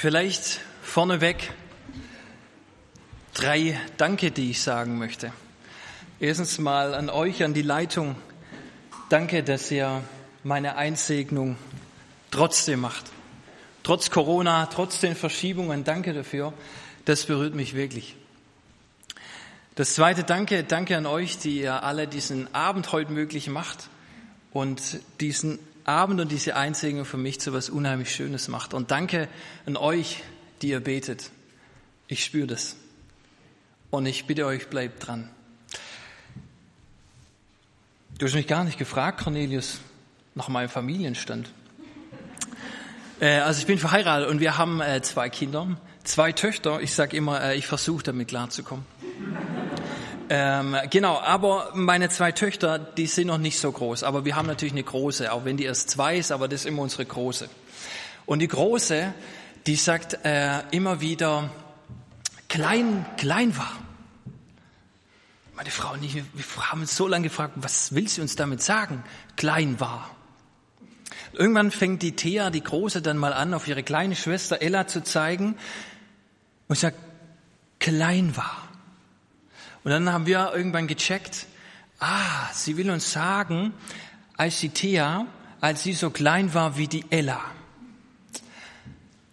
Vielleicht vorneweg drei Danke, die ich sagen möchte. Erstens mal an euch, an die Leitung. Danke, dass ihr meine Einsegnung trotzdem macht. Trotz Corona, trotz den Verschiebungen, danke dafür. Das berührt mich wirklich. Das zweite Danke, danke an euch, die ihr alle diesen Abend heute möglich macht und diesen Abend und diese Einsegnung für mich zu was unheimlich Schönes macht. Und danke an euch, die ihr betet. Ich spüre das. Und ich bitte euch, bleibt dran. Du hast mich gar nicht gefragt, Cornelius, nach meinem Familienstand. Äh, also ich bin verheiratet und wir haben äh, zwei Kinder, zwei Töchter. Ich sage immer, äh, ich versuche damit klarzukommen. Ähm, genau, aber meine zwei Töchter, die sind noch nicht so groß, aber wir haben natürlich eine große, auch wenn die erst zwei ist, aber das ist immer unsere große. Und die große, die sagt äh, immer wieder, klein, klein war. Meine Frau und ich, wir haben uns so lange gefragt, was will sie uns damit sagen? Klein war. Irgendwann fängt die Thea, die Große, dann mal an, auf ihre kleine Schwester Ella zu zeigen und sagt, klein war. Und dann haben wir irgendwann gecheckt, ah, sie will uns sagen, als die Thea, als sie so klein war wie die Ella.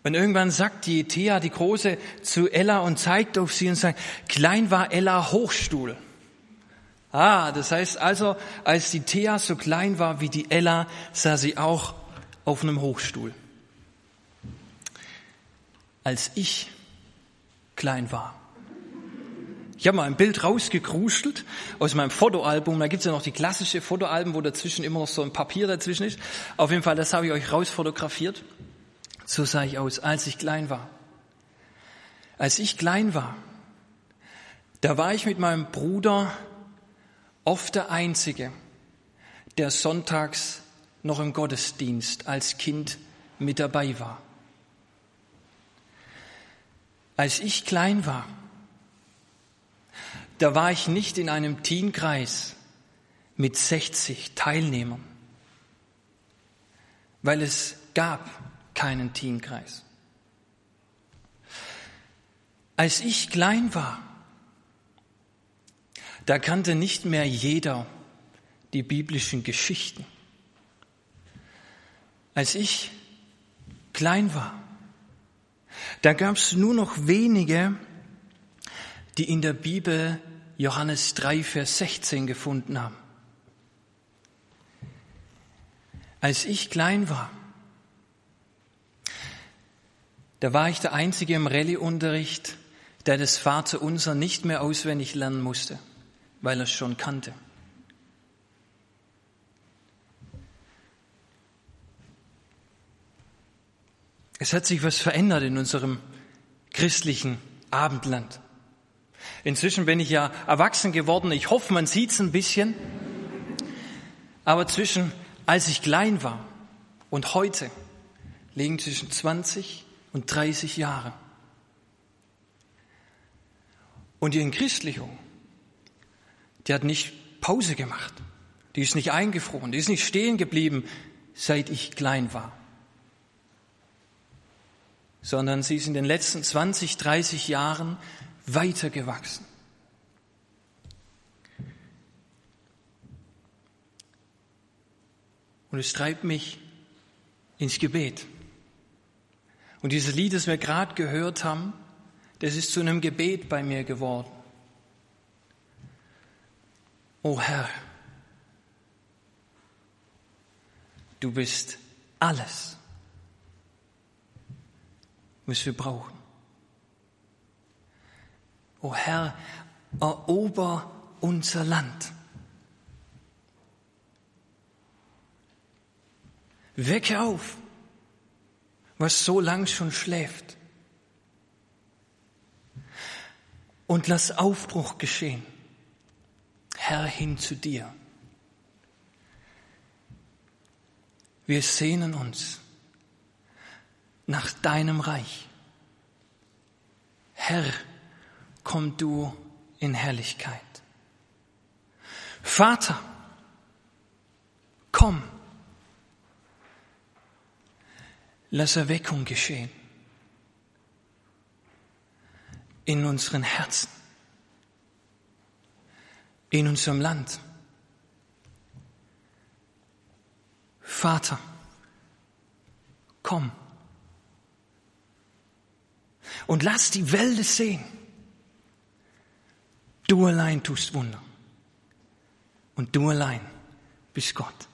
Und irgendwann sagt die Thea, die Große, zu Ella und zeigt auf sie und sagt, klein war Ella Hochstuhl. Ah, das heißt also, als die Thea so klein war wie die Ella, sah sie auch auf einem Hochstuhl. Als ich klein war, ich habe mal ein Bild rausgekruschelt aus meinem Fotoalbum. Da gibt's ja noch die klassische Fotoalben, wo dazwischen immer noch so ein Papier dazwischen ist. Auf jeden Fall, das habe ich euch rausfotografiert. So sah ich aus, als ich klein war. Als ich klein war, da war ich mit meinem Bruder oft der Einzige, der sonntags noch im Gottesdienst als Kind mit dabei war. Als ich klein war, da war ich nicht in einem Teenkreis mit 60 Teilnehmern, weil es gab keinen Teenkreis. Als ich klein war, da kannte nicht mehr jeder die biblischen Geschichten. Als ich klein war, da gab es nur noch wenige, die in der Bibel Johannes 3, Vers 16 gefunden haben. Als ich klein war, da war ich der Einzige im Rallye-Unterricht, der das Vaterunser nicht mehr auswendig lernen musste, weil er es schon kannte. Es hat sich was verändert in unserem christlichen Abendland. Inzwischen bin ich ja erwachsen geworden. Ich hoffe, man sieht es ein bisschen. Aber zwischen, als ich klein war und heute, liegen zwischen 20 und 30 Jahre. Und die Entchristlichung, die hat nicht Pause gemacht. Die ist nicht eingefroren, die ist nicht stehen geblieben, seit ich klein war. Sondern sie ist in den letzten 20, 30 Jahren weitergewachsen. Und es treibt mich ins Gebet. Und dieses Lied, das wir gerade gehört haben, das ist zu einem Gebet bei mir geworden. O Herr, du bist alles, was wir brauchen. O Herr, erober unser Land. Wecke auf, was so lang schon schläft. Und lass Aufbruch geschehen. Herr, hin zu dir. Wir sehnen uns nach deinem Reich. Herr, komm du in Herrlichkeit. Vater, komm, lass Erweckung geschehen. in unseren Herzen, in unserem Land. Vater, komm und lass die Welt sehen. Du allein tust Wunder und du allein bist Gott.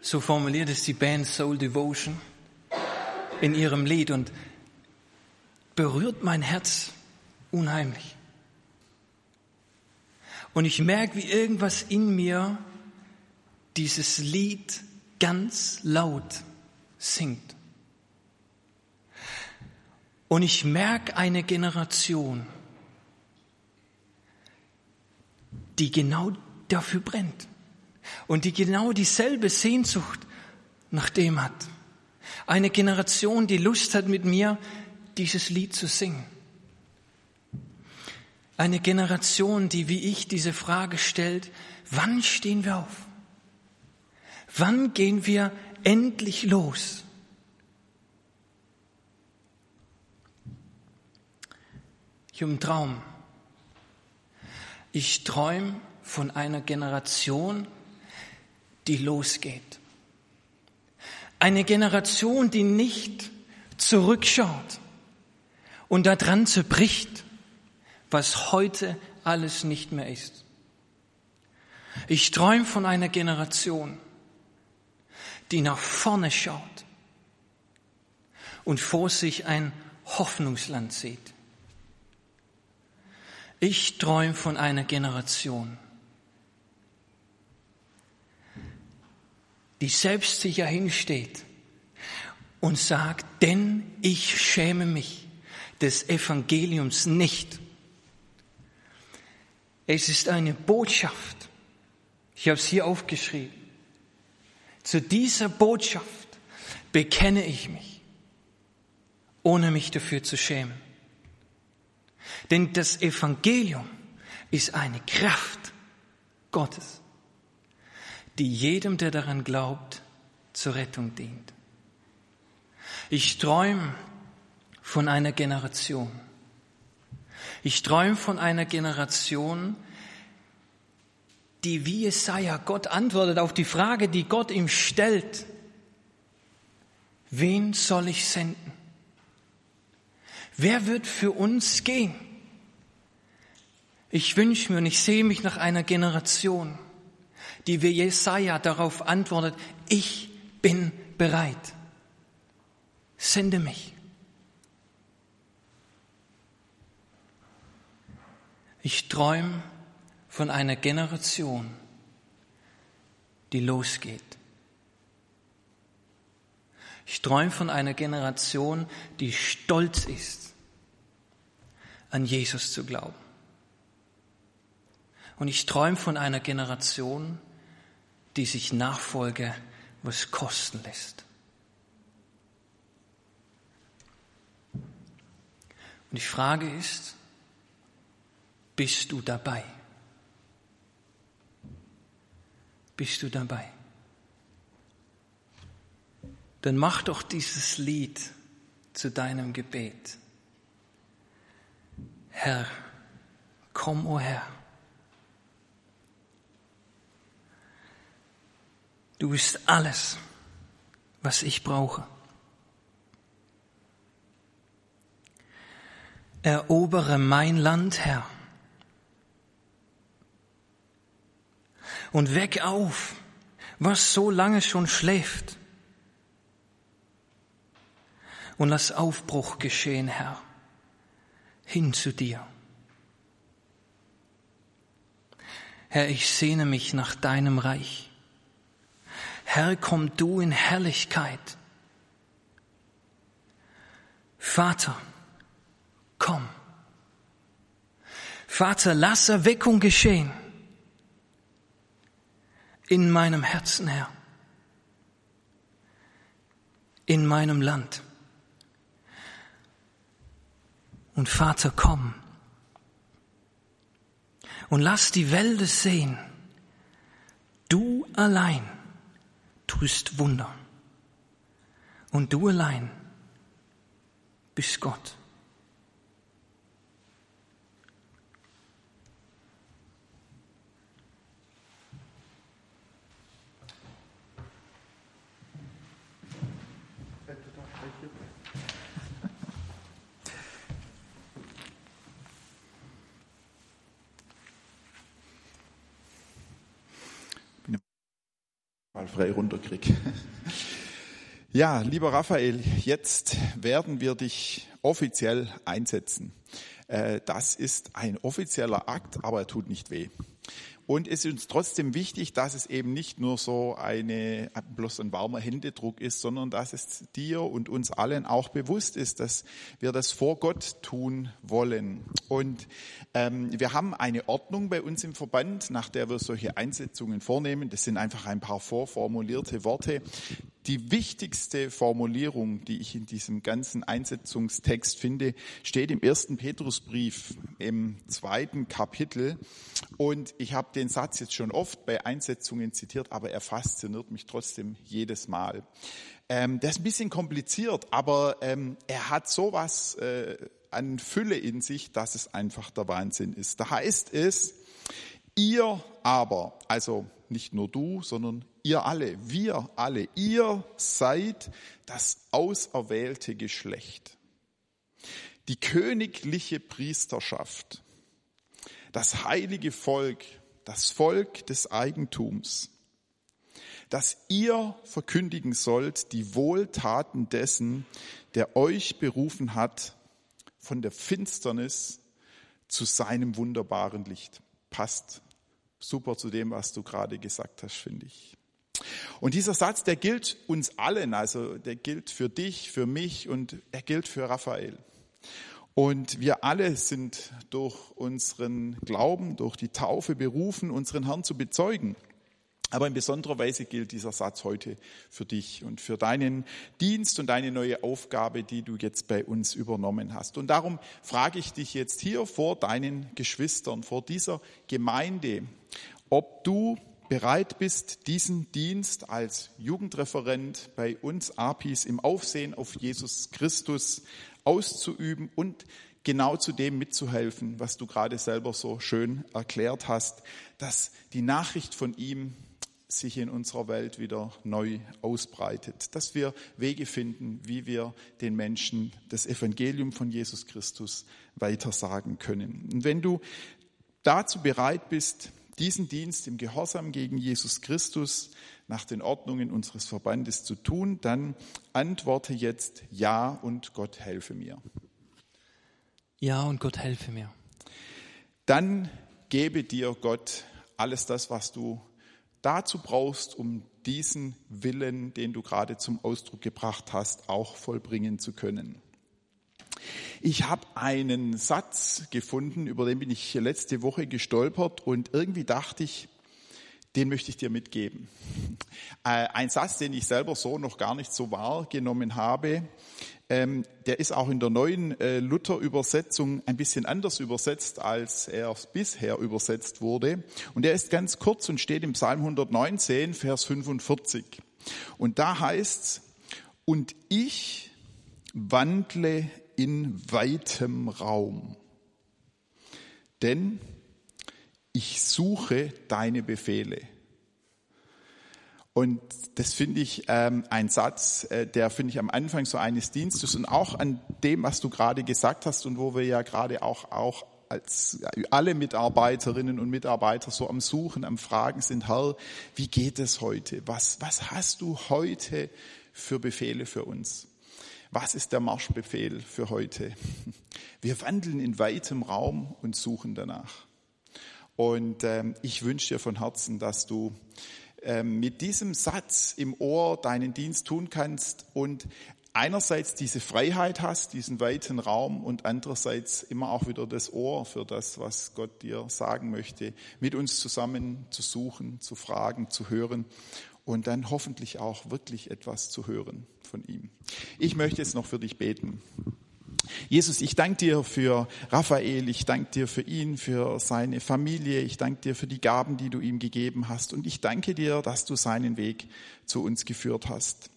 So formuliert es die Band Soul Devotion in ihrem Lied und berührt mein Herz unheimlich. Und ich merke, wie irgendwas in mir dieses Lied ganz laut singt. Und ich merke eine Generation, die genau dafür brennt und die genau dieselbe Sehnsucht nach dem hat. Eine Generation, die Lust hat mit mir, dieses Lied zu singen. Eine Generation, die wie ich diese Frage stellt, wann stehen wir auf? Wann gehen wir endlich los? Ich einen Traum. Ich träume von einer Generation, die losgeht. Eine Generation, die nicht zurückschaut und daran zerbricht, was heute alles nicht mehr ist. Ich träume von einer Generation, die nach vorne schaut und vor sich ein Hoffnungsland sieht. Ich träume von einer Generation, die selbstsicher hinsteht und sagt, denn ich schäme mich des Evangeliums nicht. Es ist eine Botschaft. Ich habe es hier aufgeschrieben. Zu dieser Botschaft bekenne ich mich, ohne mich dafür zu schämen. Denn das Evangelium ist eine Kraft Gottes die jedem, der daran glaubt, zur Rettung dient. Ich träume von einer Generation. Ich träume von einer Generation, die wie Jesaja Gott antwortet auf die Frage, die Gott ihm stellt. Wen soll ich senden? Wer wird für uns gehen? Ich wünsche mir und ich sehe mich nach einer Generation, die wie Jesaja darauf antwortet, ich bin bereit. Sende mich. Ich träume von einer Generation, die losgeht. Ich träume von einer Generation, die stolz ist, an Jesus zu glauben. Und ich träume von einer Generation, die sich Nachfolge was kosten lässt. Und die Frage ist, bist du dabei? Bist du dabei? Dann mach doch dieses Lied zu deinem Gebet. Herr, komm, o oh Herr. Du bist alles, was ich brauche. Erobere mein Land, Herr. Und weck auf, was so lange schon schläft. Und lass Aufbruch geschehen, Herr, hin zu dir. Herr, ich sehne mich nach deinem Reich. Herr, komm du in Herrlichkeit. Vater, komm. Vater, lass Erweckung geschehen in meinem Herzen, Herr, in meinem Land. Und Vater, komm und lass die Welt sehen, du allein tust Wunder. Und du allein bist Gott. Mal frei runterkriege. Ja, lieber Raphael, jetzt werden wir dich offiziell einsetzen. Äh, das ist ein offizieller Akt, aber er tut nicht weh. Und es ist uns trotzdem wichtig, dass es eben nicht nur so eine, bloß ein warmer Händedruck ist, sondern dass es dir und uns allen auch bewusst ist, dass wir das vor Gott tun wollen. Und ähm, wir haben eine Ordnung bei uns im Verband, nach der wir solche Einsetzungen vornehmen. Das sind einfach ein paar vorformulierte Worte, die wichtigste Formulierung, die ich in diesem ganzen Einsetzungstext finde, steht im ersten Petrusbrief im zweiten Kapitel. Und ich habe den Satz jetzt schon oft bei Einsetzungen zitiert, aber er fasziniert mich trotzdem jedes Mal. Ähm, der ist ein bisschen kompliziert, aber ähm, er hat sowas äh, an Fülle in sich, dass es einfach der Wahnsinn ist. Da heißt es, ihr aber, also nicht nur du, sondern ihr alle, wir alle, ihr seid das auserwählte Geschlecht, die königliche Priesterschaft, das heilige Volk, das Volk des Eigentums, dass ihr verkündigen sollt die Wohltaten dessen, der euch berufen hat von der Finsternis zu seinem wunderbaren Licht. Passt super zu dem, was du gerade gesagt hast, finde ich. Und dieser Satz, der gilt uns allen, also der gilt für dich, für mich und er gilt für Raphael. Und wir alle sind durch unseren Glauben, durch die Taufe berufen, unseren Herrn zu bezeugen. Aber in besonderer Weise gilt dieser Satz heute für dich und für deinen Dienst und deine neue Aufgabe, die du jetzt bei uns übernommen hast. Und darum frage ich dich jetzt hier vor deinen Geschwistern, vor dieser Gemeinde, ob du bereit bist, diesen Dienst als Jugendreferent bei uns APIs im Aufsehen auf Jesus Christus auszuüben und genau zu dem mitzuhelfen, was du gerade selber so schön erklärt hast, dass die Nachricht von ihm sich in unserer Welt wieder neu ausbreitet, dass wir Wege finden, wie wir den Menschen das Evangelium von Jesus Christus weitersagen können. Und wenn du dazu bereit bist, diesen Dienst im Gehorsam gegen Jesus Christus nach den Ordnungen unseres Verbandes zu tun, dann antworte jetzt Ja und Gott helfe mir. Ja und Gott helfe mir. Dann gebe dir Gott alles das, was du dazu brauchst, um diesen Willen, den du gerade zum Ausdruck gebracht hast, auch vollbringen zu können. Ich habe einen Satz gefunden, über den bin ich letzte Woche gestolpert und irgendwie dachte ich, den möchte ich dir mitgeben. Äh, ein Satz, den ich selber so noch gar nicht so wahrgenommen habe, ähm, der ist auch in der neuen äh, Luther-Übersetzung ein bisschen anders übersetzt, als er bisher übersetzt wurde. Und er ist ganz kurz und steht im Psalm 119, Vers 45. Und da heißt's, und ich wandle in weitem Raum, denn ich suche deine Befehle. Und das finde ich ähm, ein Satz, äh, der finde ich am Anfang so eines Dienstes und auch an dem, was du gerade gesagt hast und wo wir ja gerade auch, auch als alle Mitarbeiterinnen und Mitarbeiter so am Suchen, am Fragen sind, Herr, wie geht es heute? Was, was hast du heute für Befehle für uns? Was ist der Marschbefehl für heute? Wir wandeln in weitem Raum und suchen danach. Und ähm, ich wünsche dir von Herzen, dass du ähm, mit diesem Satz im Ohr deinen Dienst tun kannst und einerseits diese Freiheit hast, diesen weiten Raum und andererseits immer auch wieder das Ohr für das, was Gott dir sagen möchte, mit uns zusammen zu suchen, zu fragen, zu hören und dann hoffentlich auch wirklich etwas zu hören von ihm. Ich möchte jetzt noch für dich beten. Jesus, ich danke dir für Raphael, ich danke dir für ihn, für seine Familie, ich danke dir für die Gaben, die du ihm gegeben hast und ich danke dir, dass du seinen Weg zu uns geführt hast.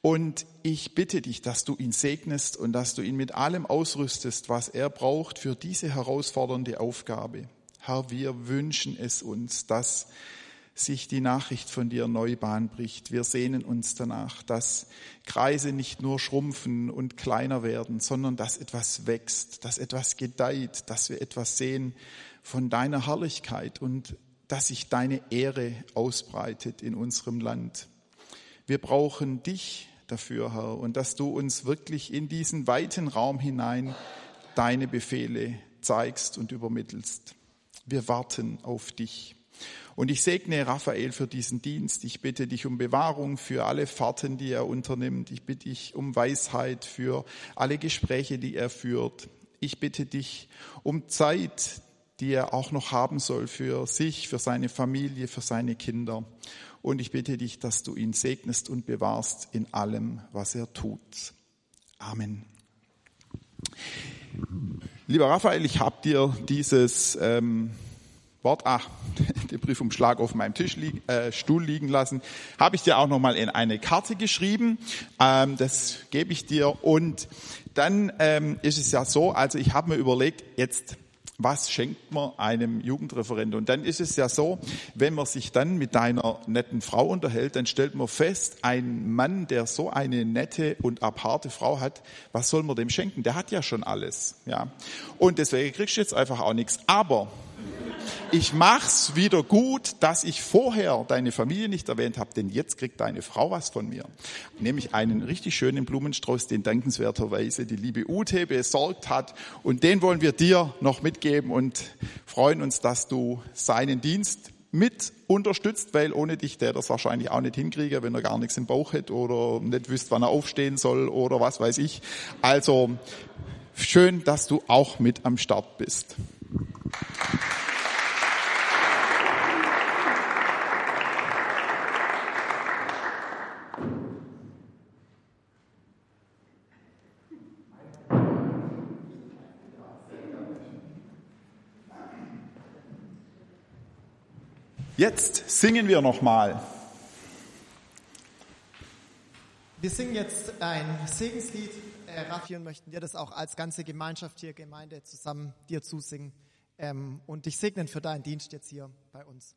Und ich bitte dich, dass du ihn segnest und dass du ihn mit allem ausrüstest, was er braucht für diese herausfordernde Aufgabe. Herr, wir wünschen es uns, dass sich die Nachricht von dir neu Bahn bricht. Wir sehnen uns danach, dass Kreise nicht nur schrumpfen und kleiner werden, sondern dass etwas wächst, dass etwas gedeiht, dass wir etwas sehen von deiner Herrlichkeit und dass sich deine Ehre ausbreitet in unserem Land. Wir brauchen dich dafür, Herr, und dass du uns wirklich in diesen weiten Raum hinein deine Befehle zeigst und übermittelst. Wir warten auf dich. Und ich segne Raphael für diesen Dienst. Ich bitte dich um Bewahrung für alle Fahrten, die er unternimmt. Ich bitte dich um Weisheit für alle Gespräche, die er führt. Ich bitte dich um Zeit, die er auch noch haben soll für sich, für seine Familie, für seine Kinder. Und ich bitte dich, dass du ihn segnest und bewahrst in allem, was er tut. Amen. Lieber Raphael, ich habe dir dieses ähm, Wort, ach, den Briefumschlag auf meinem Tisch lieg, äh, Stuhl liegen lassen, habe ich dir auch nochmal in eine Karte geschrieben. Ähm, das gebe ich dir. Und dann ähm, ist es ja so, also ich habe mir überlegt, jetzt was schenkt man einem Jugendreferent? Und dann ist es ja so, wenn man sich dann mit deiner netten Frau unterhält, dann stellt man fest, ein Mann, der so eine nette und aparte Frau hat, was soll man dem schenken? Der hat ja schon alles, ja. Und deswegen kriegst du jetzt einfach auch nichts. Aber ich mach's wieder gut, dass ich vorher deine Familie nicht erwähnt habe, denn jetzt kriegt deine Frau was von mir. Nämlich einen richtig schönen Blumenstrauß, den dankenswerterweise die liebe Ute besorgt hat. Und den wollen wir dir noch mitgeben und freuen uns, dass du seinen Dienst mit unterstützt, weil ohne dich der das wahrscheinlich auch nicht hinkriege, wenn er gar nichts im Bauch hätte oder nicht wüsste, wann er aufstehen soll oder was weiß ich. Also schön, dass du auch mit am Start bist. Jetzt singen wir nochmal. Wir singen jetzt ein Segenslied, äh, Raffi, und möchten dir das auch als ganze Gemeinschaft hier, Gemeinde zusammen dir zusingen ähm, und dich segnen für deinen Dienst jetzt hier bei uns.